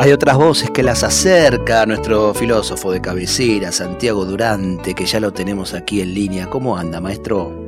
Hay otras voces que las acerca nuestro filósofo de cabecera, Santiago Durante, que ya lo tenemos aquí en línea. ¿Cómo anda, maestro?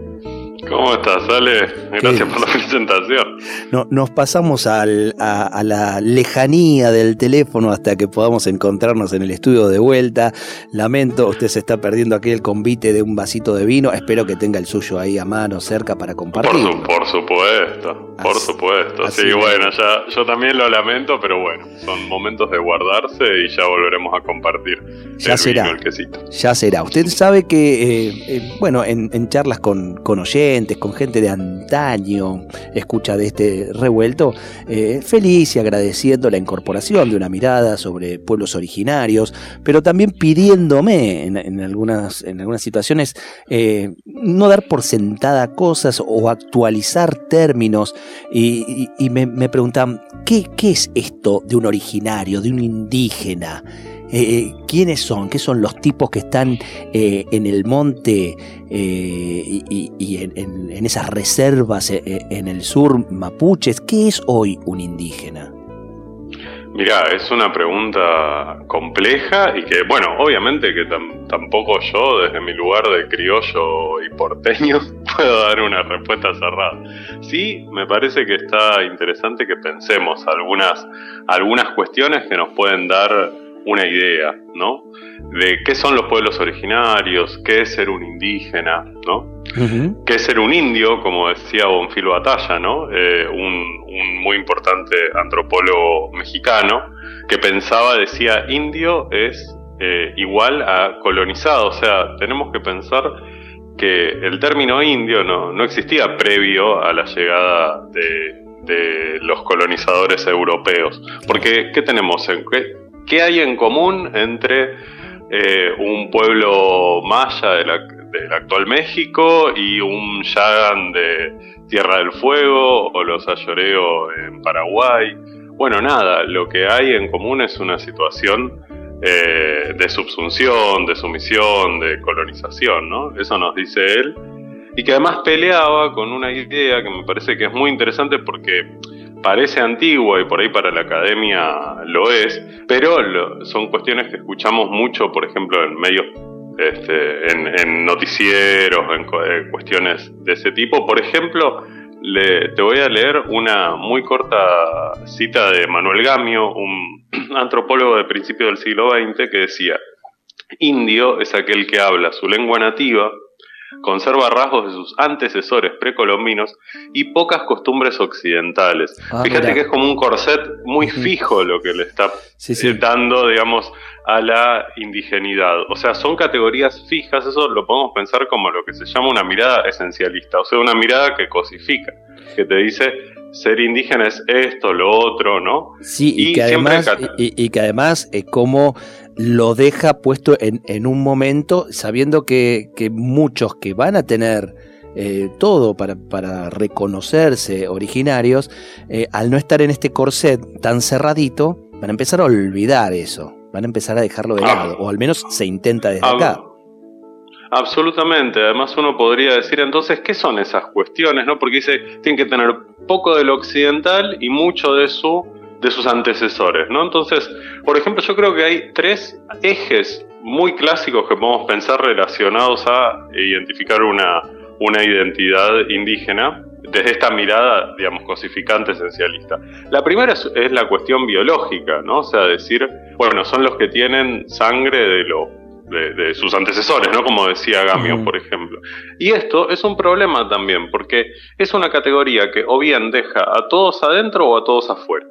¿Cómo estás, Ale? Gracias por la presentación. No, nos pasamos a, la lejanía del teléfono hasta que podamos encontrarnos en el estudio de vuelta. Lamento, usted se está perdiendo aquí el convite de un vasito de vino. Espero que tenga el suyo ahí a mano, cerca para compartir. Por, supuesto, por supuesto. sí, bueno, ya, yo también lo lamento, pero bueno, son momentos de guardarse y ya volveremos a compartir. Ya será. ya será. Usted sabe que, eh, eh, bueno, en, charlas con, con oyentes, con gente de antaño, escucha de este revuelto, eh, feliz y agradeciendo la incorporación de una mirada sobre pueblos originarios, pero también pidiéndome en, algunas, en algunas situaciones eh, no dar por sentada cosas o actualizar términos y, me, me, preguntan, ¿qué, ¿qué es esto de un originario, de un indígena? Eh, quiénes son, qué son los tipos que están eh, en el monte eh, y, en, esas reservas en el sur mapuches. ¿Qué es hoy un indígena? Mirá, es una pregunta compleja y que, bueno, obviamente que tampoco yo, desde mi lugar de criollo y porteño, puedo dar una respuesta cerrada. Sí, me parece que está interesante que pensemos algunas, algunas cuestiones que nos pueden dar una idea, ¿no? De qué son los pueblos originarios, qué es ser un indígena, ¿no? Qué es ser un indio, como decía Bonfilo Batalla, ¿no? Eh, un, muy importante antropólogo mexicano que pensaba, decía, indio es eh, igual a colonizado, o sea, tenemos que pensar que el término indio no, no existía previo a la llegada de, de los colonizadores europeos. Porque, ¿qué tenemos? en ¿Qué, ¿Qué hay en común entre eh, un pueblo maya del actual México y un Yagan de Tierra del Fuego o los Ayoreo en Paraguay? Bueno, nada, lo que hay en común es una situación eh, de subsunción, de sumisión, de colonización, ¿no? Eso nos dice él. Y que además peleaba con una idea que me parece que es muy interesante porque parece antigua y por ahí para la academia lo es, pero son cuestiones que escuchamos mucho, por ejemplo, en medios, este, en, noticieros, en, cuestiones de ese tipo. Por ejemplo, te voy a leer una muy corta cita de Manuel Gamio, un antropólogo de principio del siglo XX, que decía, Indio es aquel que habla su lengua nativa, conserva rasgos de sus antecesores precolombinos y pocas costumbres occidentales. Ah, Fíjate que es como un corset muy fijo lo que le está dando, digamos, a la indigenidad. O sea, son categorías fijas, eso lo podemos pensar como lo que se llama una mirada esencialista, o sea, una mirada que cosifica, que te dice ser indígena es esto, lo otro, ¿no? Sí, y, que, además, y, que además es como lo deja puesto en, un momento sabiendo que, muchos que van a tener eh, todo para, reconocerse originarios, eh, al no estar en este corset tan cerradito, van a empezar a olvidar eso, van a empezar a dejarlo de ah. lado, o al menos se intenta desde ah, acá. Absolutamente, además uno podría decir entonces, ¿qué son esas cuestiones? ¿no? Porque dice, tienen que tener poco de lo occidental y mucho de su de sus antecesores, ¿no? Entonces, por ejemplo, yo creo que hay tres ejes muy clásicos que podemos pensar relacionados a identificar una, una identidad indígena desde esta mirada, digamos, cosificante, esencialista. La primera es, la cuestión biológica, ¿no? O sea, decir, bueno, son los que tienen sangre de, lo, de, sus antecesores, ¿no? Como decía Gamio, por ejemplo. Y esto es un problema también, porque es una categoría que o bien deja a todos adentro o a todos afuera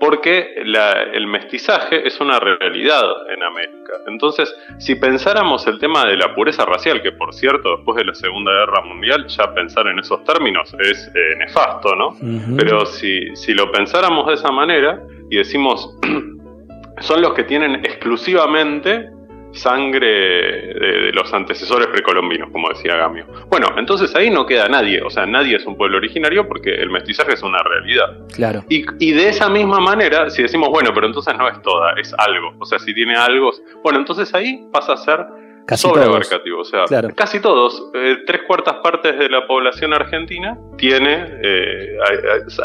porque el mestizaje es una realidad en América. Entonces, si pensáramos el tema de la pureza racial, que por cierto, después de la Segunda Guerra Mundial, ya pensar en esos términos es eh, nefasto, ¿no? Pero si, si lo pensáramos de esa manera, y decimos, son los que tienen exclusivamente sangre de, los antecesores precolombinos, como decía Gamio. Bueno, entonces ahí no queda nadie, o sea, nadie es un pueblo originario porque el mestizaje es una realidad. Claro. Y, y de esa misma manera, si decimos, bueno, pero entonces no es toda, es algo, o sea, si tiene algo, bueno, entonces ahí pasa a ser Casi sobreabarcativo, o sea, casi todos, eh, tres cuartas partes de la población argentina tiene eh,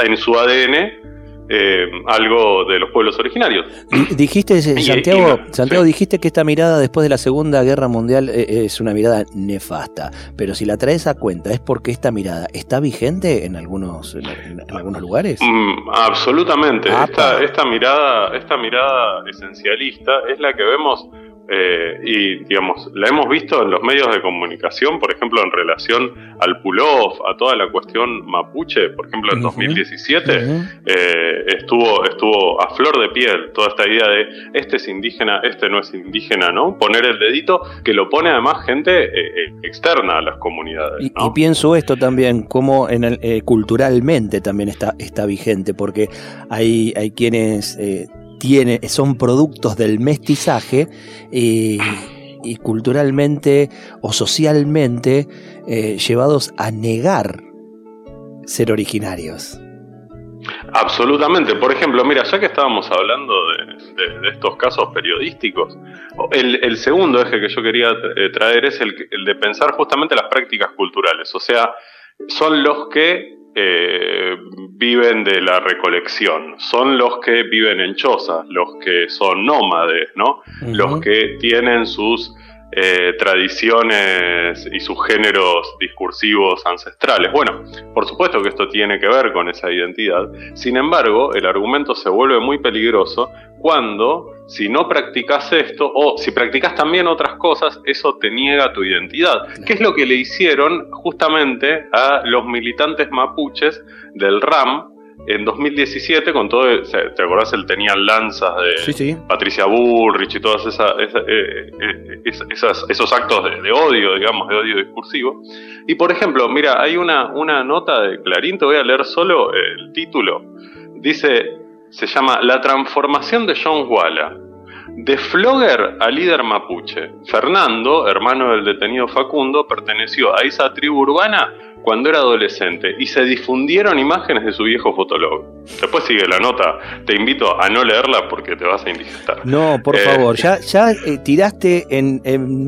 en su ADN eh, algo de los pueblos originarios. Dijiste, Santiago, Santiago dijiste que esta mirada después de la Segunda Guerra Mundial eh, es una mirada nefasta, pero si la traes a cuenta, ¿es porque esta mirada está vigente en algunos, en, algunos lugares? Mm, absolutamente. Esta, esta, mirada, esta mirada esencialista es la que vemos eh, y digamos, la hemos visto en los medios de comunicación, por ejemplo, en relación al pull-off, a toda la cuestión mapuche, por ejemplo, en 2017 eh, estuvo, estuvo a flor de piel toda esta idea de este es indígena, este no es indígena, ¿no? Poner el dedito que lo pone además gente eh, externa a las comunidades. Y, pienso esto también, como en el, culturalmente también está, está vigente, porque hay, hay quienes son productos del mestizaje y culturalmente o socialmente eh, llevados a negar ser originarios. Absolutamente. Por ejemplo, mira, ya que estábamos hablando de, estos casos periodísticos, el, segundo eje que yo quería eh, traer es el, el de pensar justamente las prácticas culturales. O sea, son los que eh, viven de la recolección, son los que viven en chozas, los que son nómades, ¿no? Los que tienen sus eh, tradiciones y sus géneros discursivos ancestrales. Bueno, por supuesto que esto tiene que ver con esa identidad, sin embargo, el argumento se vuelve muy peligroso cuando si no practicas esto o si practicas también otras cosas, eso te niega tu identidad. ¿Qué es lo que le hicieron justamente a los militantes mapuches del RAM en 2017 con todo, ¿te acordás? Él tenía lanzas de Patricia Bullrich y todos eh, eh, esos actos de, odio, digamos, de odio discursivo. Y por ejemplo, mira, hay una, una nota de Clarín, te voy a leer solo el título. Dice, se llama La transformación de John Walla. De flogger a líder mapuche. Fernando, hermano del detenido Facundo, perteneció a esa tribu urbana cuando era adolescente y se difundieron imágenes de su viejo fotolog. Después sigue la nota. Te invito a no leerla porque te vas a indigestar. No, por eh, favor. Ya, ya eh, tiraste en,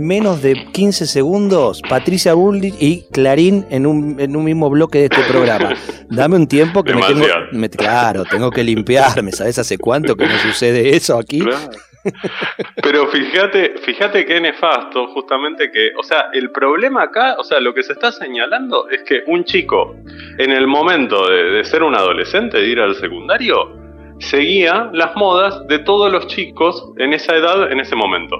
menos de 15 segundos Patricia Bullrich y Clarín en un, en un mismo bloque de este programa. Dame un tiempo que me tengo. claro, tengo que limpiarme. ¿Sabes hace cuánto que no sucede eso aquí? Pero fíjate, fíjate qué nefasto, justamente que, o sea, el problema acá, o sea, lo que se está señalando es que un chico, en el momento de, ser un adolescente, de ir al secundario, seguía las modas de todos los chicos en esa edad, en ese momento.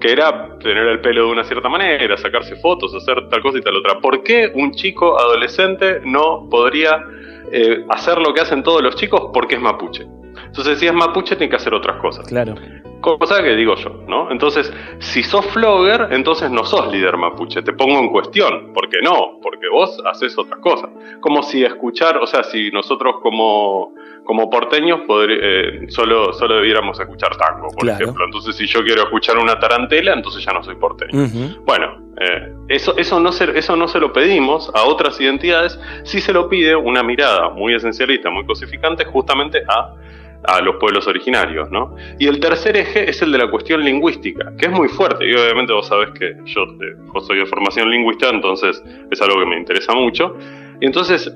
Que era tener el pelo de una cierta manera, sacarse fotos, hacer tal cosa y tal otra. ¿Por qué un chico adolescente no podría eh, hacer lo que hacen todos los chicos porque es mapuche? Entonces, si es mapuche, tiene que hacer otras cosas. Claro. Cosa que digo yo, ¿no? Entonces, si sos flogger, entonces no sos líder mapuche. Te pongo en cuestión. ¿Por qué no? Porque vos haces otras cosas. Como si escuchar, o sea, si nosotros como, como porteños eh, solo, solo debiéramos escuchar tango, por ejemplo. Entonces, si yo quiero escuchar una tarantela, entonces ya no soy porteño. Bueno, eh, eso, eso, no se, eso no se lo pedimos a otras identidades, sí se lo pide una mirada muy esencialista, muy cosificante, justamente a a los pueblos originarios, ¿no? Y el tercer eje es el de la cuestión lingüística, que es muy fuerte, y obviamente vos sabés que yo, eh, soy de formación lingüística, entonces es algo que me interesa mucho. Y entonces,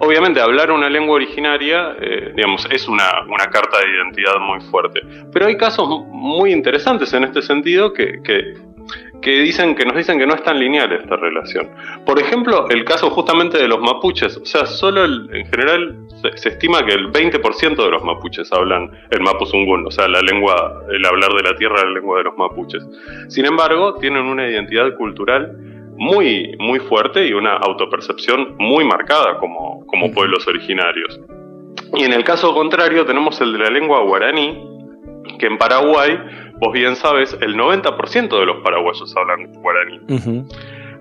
obviamente, hablar una lengua originaria, eh, digamos, es una, una, carta de identidad muy fuerte. Pero hay casos muy interesantes en este sentido que que dicen que nos dicen que no es tan lineal esta relación. Por ejemplo, el caso justamente de los mapuches, o sea, solo en general se, estima que el 20% de los mapuches hablan el mapuzungún, o sea, la lengua, el hablar de la tierra, la lengua de los mapuches. Sin embargo, tienen una identidad cultural muy, muy fuerte y una autopercepción muy marcada como, como pueblos originarios. Y en el caso contrario tenemos el de la lengua guaraní, que en Paraguay vos bien sabes, el 90% de los paraguayos hablan guaraní.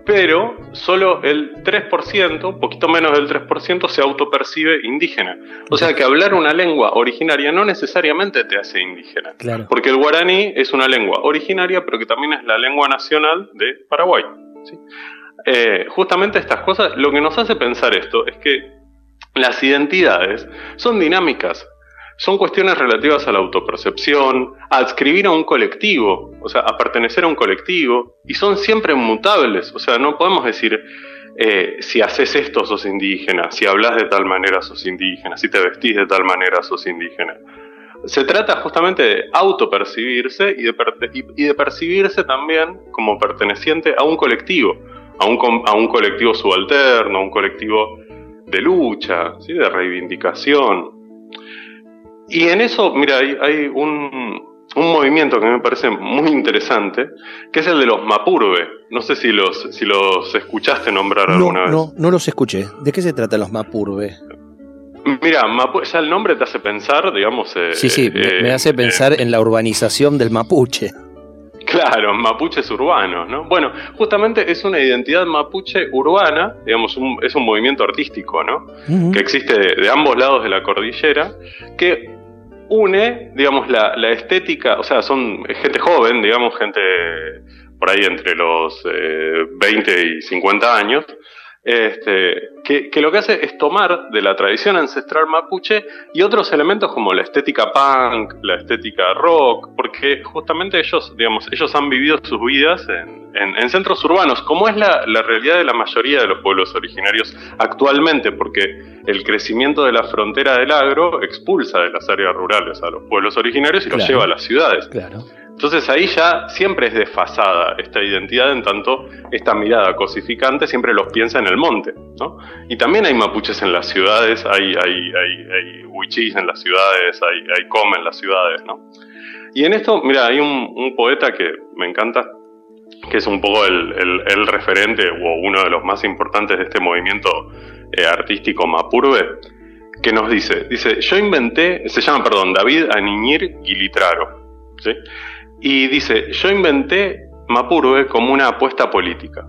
pero solo el 3%, un poquito menos del 3%, se autopercibe indígena. O sea que hablar una lengua originaria no necesariamente te hace indígena. Porque el guaraní es una lengua originaria, pero que también es la lengua nacional de Paraguay. Eh, justamente estas cosas, lo que nos hace pensar esto es que las identidades son dinámicas, son cuestiones relativas a la autopercepción, a adscribir a un colectivo, o sea, a pertenecer a un colectivo, y son siempre mutables, o sea, no podemos decir eh, si haces esto sos indígena, si hablas de tal manera sos indígena, si te vestís de tal manera sos indígena. Se trata justamente de autopercibirse y de, percibirse también como perteneciente a un colectivo, a un, a un colectivo subalterno, a un colectivo de lucha, ¿sí? de reivindicación. Y en eso, mira, hay, un, movimiento que me parece muy interesante, que es el de los Mapurbe. No sé si los, si los escuchaste nombrar alguna vez. No, no los escuché. ¿De qué se trata los Mapurbe? Mira, ya el nombre te hace pensar, digamos... Eh, sí, sí, me, hace eh, pensar en la urbanización del mapuche. Claro, mapuches urbanos, ¿no? Bueno, justamente es una identidad mapuche urbana, digamos, es un movimiento artístico, ¿no? Que existe de, ambos lados de la cordillera, que une, digamos, la, estética, o sea, son gente joven, digamos, gente por ahí entre los 20 eh, y 50 años, este, que, lo que hace es tomar de la tradición ancestral mapuche y otros elementos como la estética punk, la estética rock, porque justamente ellos, digamos, ellos han vivido sus vidas en, centros urbanos, como es la, realidad de la mayoría de los pueblos originarios actualmente, porque el crecimiento de la frontera del agro expulsa de las áreas rurales a los pueblos originarios y los lleva a las ciudades. Claro. Entonces ahí ya siempre es desfasada esta identidad, en tanto esta mirada cosificante siempre los piensa en el monte. ¿no? Y también hay mapuches en las ciudades, hay, hay, hay, huichís en las ciudades, hay, hay come en las ciudades. ¿no? Y en esto, mira, hay un, poeta que me encanta, que es un poco el, referente o uno de los más importantes de este movimiento eh, artístico mapurbe, que nos dice, dice, yo inventé, se llama, perdón, David Aniñir Guilitraro, ¿sí? Y dice, yo inventé Mapurbe como una apuesta política.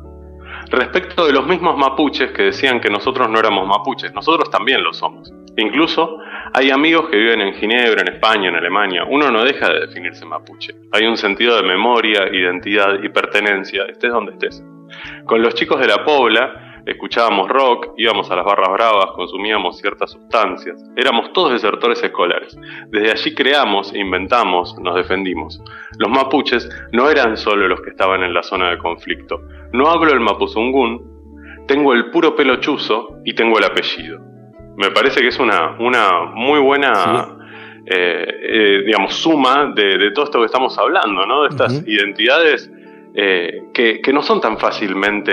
Respecto de los mismos mapuches que decían que nosotros no éramos mapuches, nosotros también lo somos. Incluso hay amigos que viven en Ginebra, en España, en Alemania. Uno no deja de definirse mapuche. Hay un sentido de memoria, identidad y pertenencia, estés donde estés. Con los chicos de la Pobla, escuchábamos rock, íbamos a las barras bravas, consumíamos ciertas sustancias. Éramos todos desertores escolares. Desde allí creamos, inventamos, nos defendimos. Los mapuches no eran solo los que estaban en la zona de conflicto. No hablo el mapuzungún, tengo el puro pelo chuzo y tengo el apellido. Me parece que es una, una muy buena... Eh, eh, digamos, suma de, todo esto que estamos hablando, ¿no? De estas identidades eh, que, no son tan fácilmente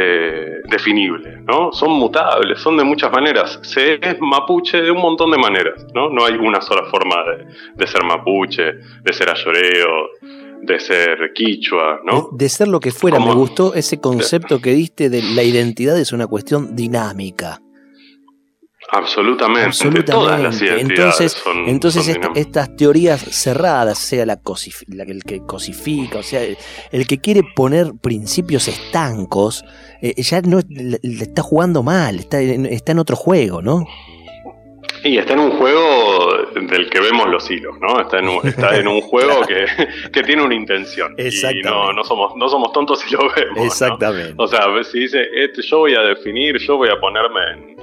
definibles, ¿no? Son mutables, son de muchas maneras. Se es mapuche de un montón de maneras, ¿no? No hay una sola forma de, ser mapuche, de ser ayoreo, de ser quichua, ¿no? De, ser lo que fuera. Me gustó ese concepto que diste de la identidad es una cuestión dinámica. Absolutamente. Todas las entonces, son, entonces estas teorías cerradas, sea la, el que cosifica, o sea, el, que quiere poner principios estancos, eh, ya no le, está jugando mal, está, está en otro juego, ¿no? Y está en un juego del que vemos los hilos, ¿no? Está en un, está en un juego que, tiene una intención. Y no, no, somos, no somos tontos si lo vemos. Exactamente. O sea, si dice, este, yo voy a definir, yo voy a ponerme en,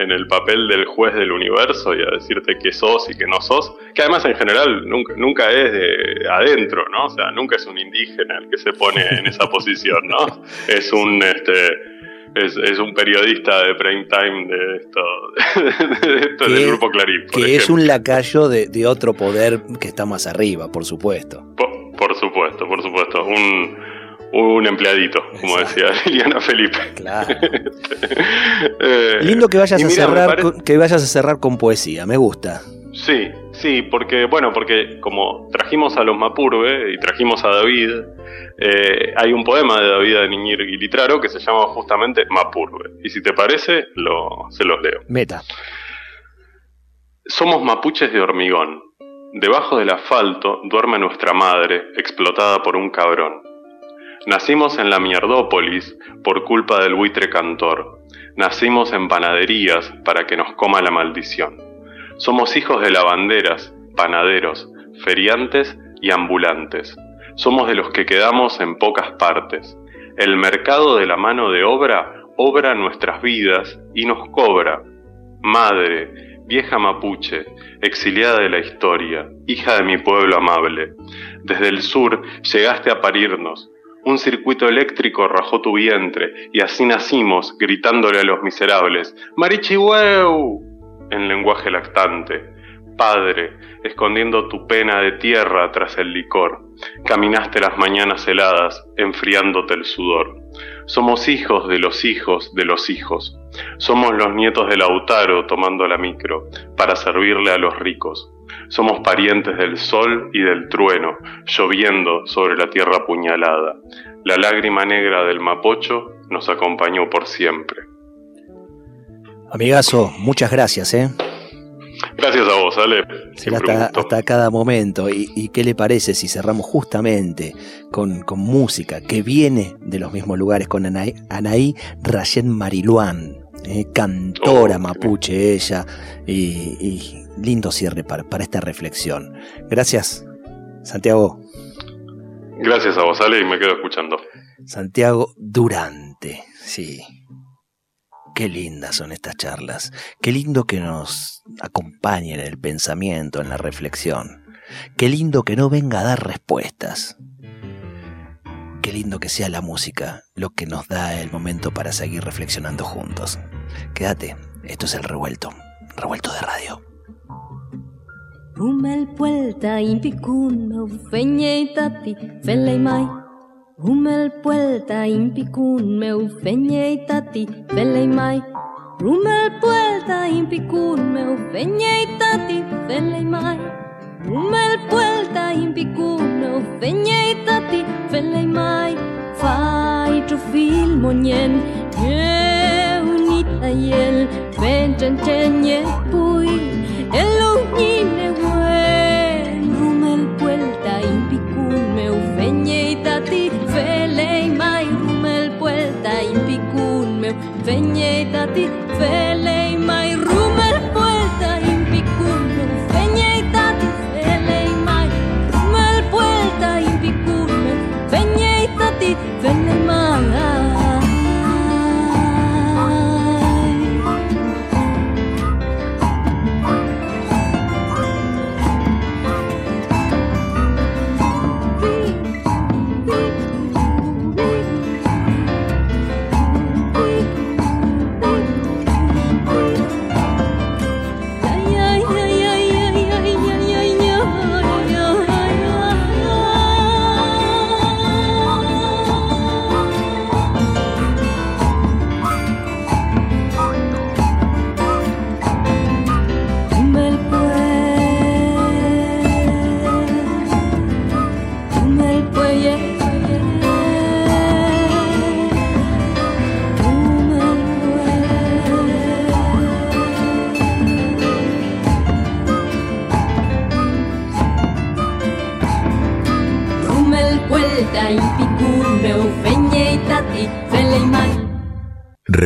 en el papel del juez del universo y a decirte que sos y que no sos, que además en general nunca, nunca es de adentro, ¿no? O sea, nunca es un indígena el que se pone en esa posición, ¿no? Es un este es, un periodista de prime time de esto, de esto del grupo Clarín. que es un lacayo de, otro poder que está más arriba, por supuesto. por supuesto, por supuesto. Un, un empleadito, como decía Liliana Felipe. Claro. Eh, Lindo que vayas, a cerrar, que vayas a cerrar con poesía, me gusta. Sí, sí, porque, bueno, porque como trajimos a los Mapurbe y trajimos a David, eh, hay un poema de David Niñir Guilitraro que se llama justamente Mapurbe. Y si te parece, lo, se los leo. Meta. Somos mapuches de hormigón. Debajo del asfalto duerme nuestra madre, explotada por un cabrón. Nacimos en la mierdópolis por culpa del buitre cantor. Nacimos en panaderías para que nos coma la maldición. Somos hijos de lavanderas, panaderos, feriantes y ambulantes. Somos de los que quedamos en pocas partes. El mercado de la mano de obra obra nuestras vidas y nos cobra. Madre, vieja mapuche, exiliada de la historia, hija de mi pueblo amable, desde el sur llegaste a parirnos. Un circuito eléctrico rajó tu vientre y así nacimos gritándole a los miserables, ¡Marichihueu! en lenguaje lactante. Padre, escondiendo tu pena de tierra tras el licor, caminaste las mañanas heladas, enfriándote el sudor. Somos hijos de los hijos de los hijos. Somos los nietos de Lautaro tomando la micro para servirle a los ricos. Somos parientes del sol y del trueno, lloviendo sobre la tierra puñalada. La lágrima negra del mapocho nos acompañó por siempre. Amigazo, muchas gracias, ¿eh? Gracias a vos, Ale. hasta, cada momento. ¿Y, qué le parece si cerramos justamente con, música que viene de los mismos lugares con Anaí, Anaí Rayen Mariluán, eh, cantora oh, mapuche ella, y, lindo cierre para, para esta reflexión. Gracias, Santiago. Gracias a vos, Ale, y me quedo escuchando. Santiago Durante, sí. Qué lindas son estas charlas. Qué lindo que nos acompañen en el pensamiento, en la reflexión. Qué lindo que no venga a dar respuestas. Qué lindo que sea la música lo que nos da el momento para seguir reflexionando juntos. Quédate, esto es el revuelto, revuelto de radio. Rumel puelta impikun meu tati felei mai Rumel puelta impikun meu tati felei mai Rumel puelta impikun meu tati felei mai Fai tu fil monien eu nita yel Ven chen chen ye pu. berkati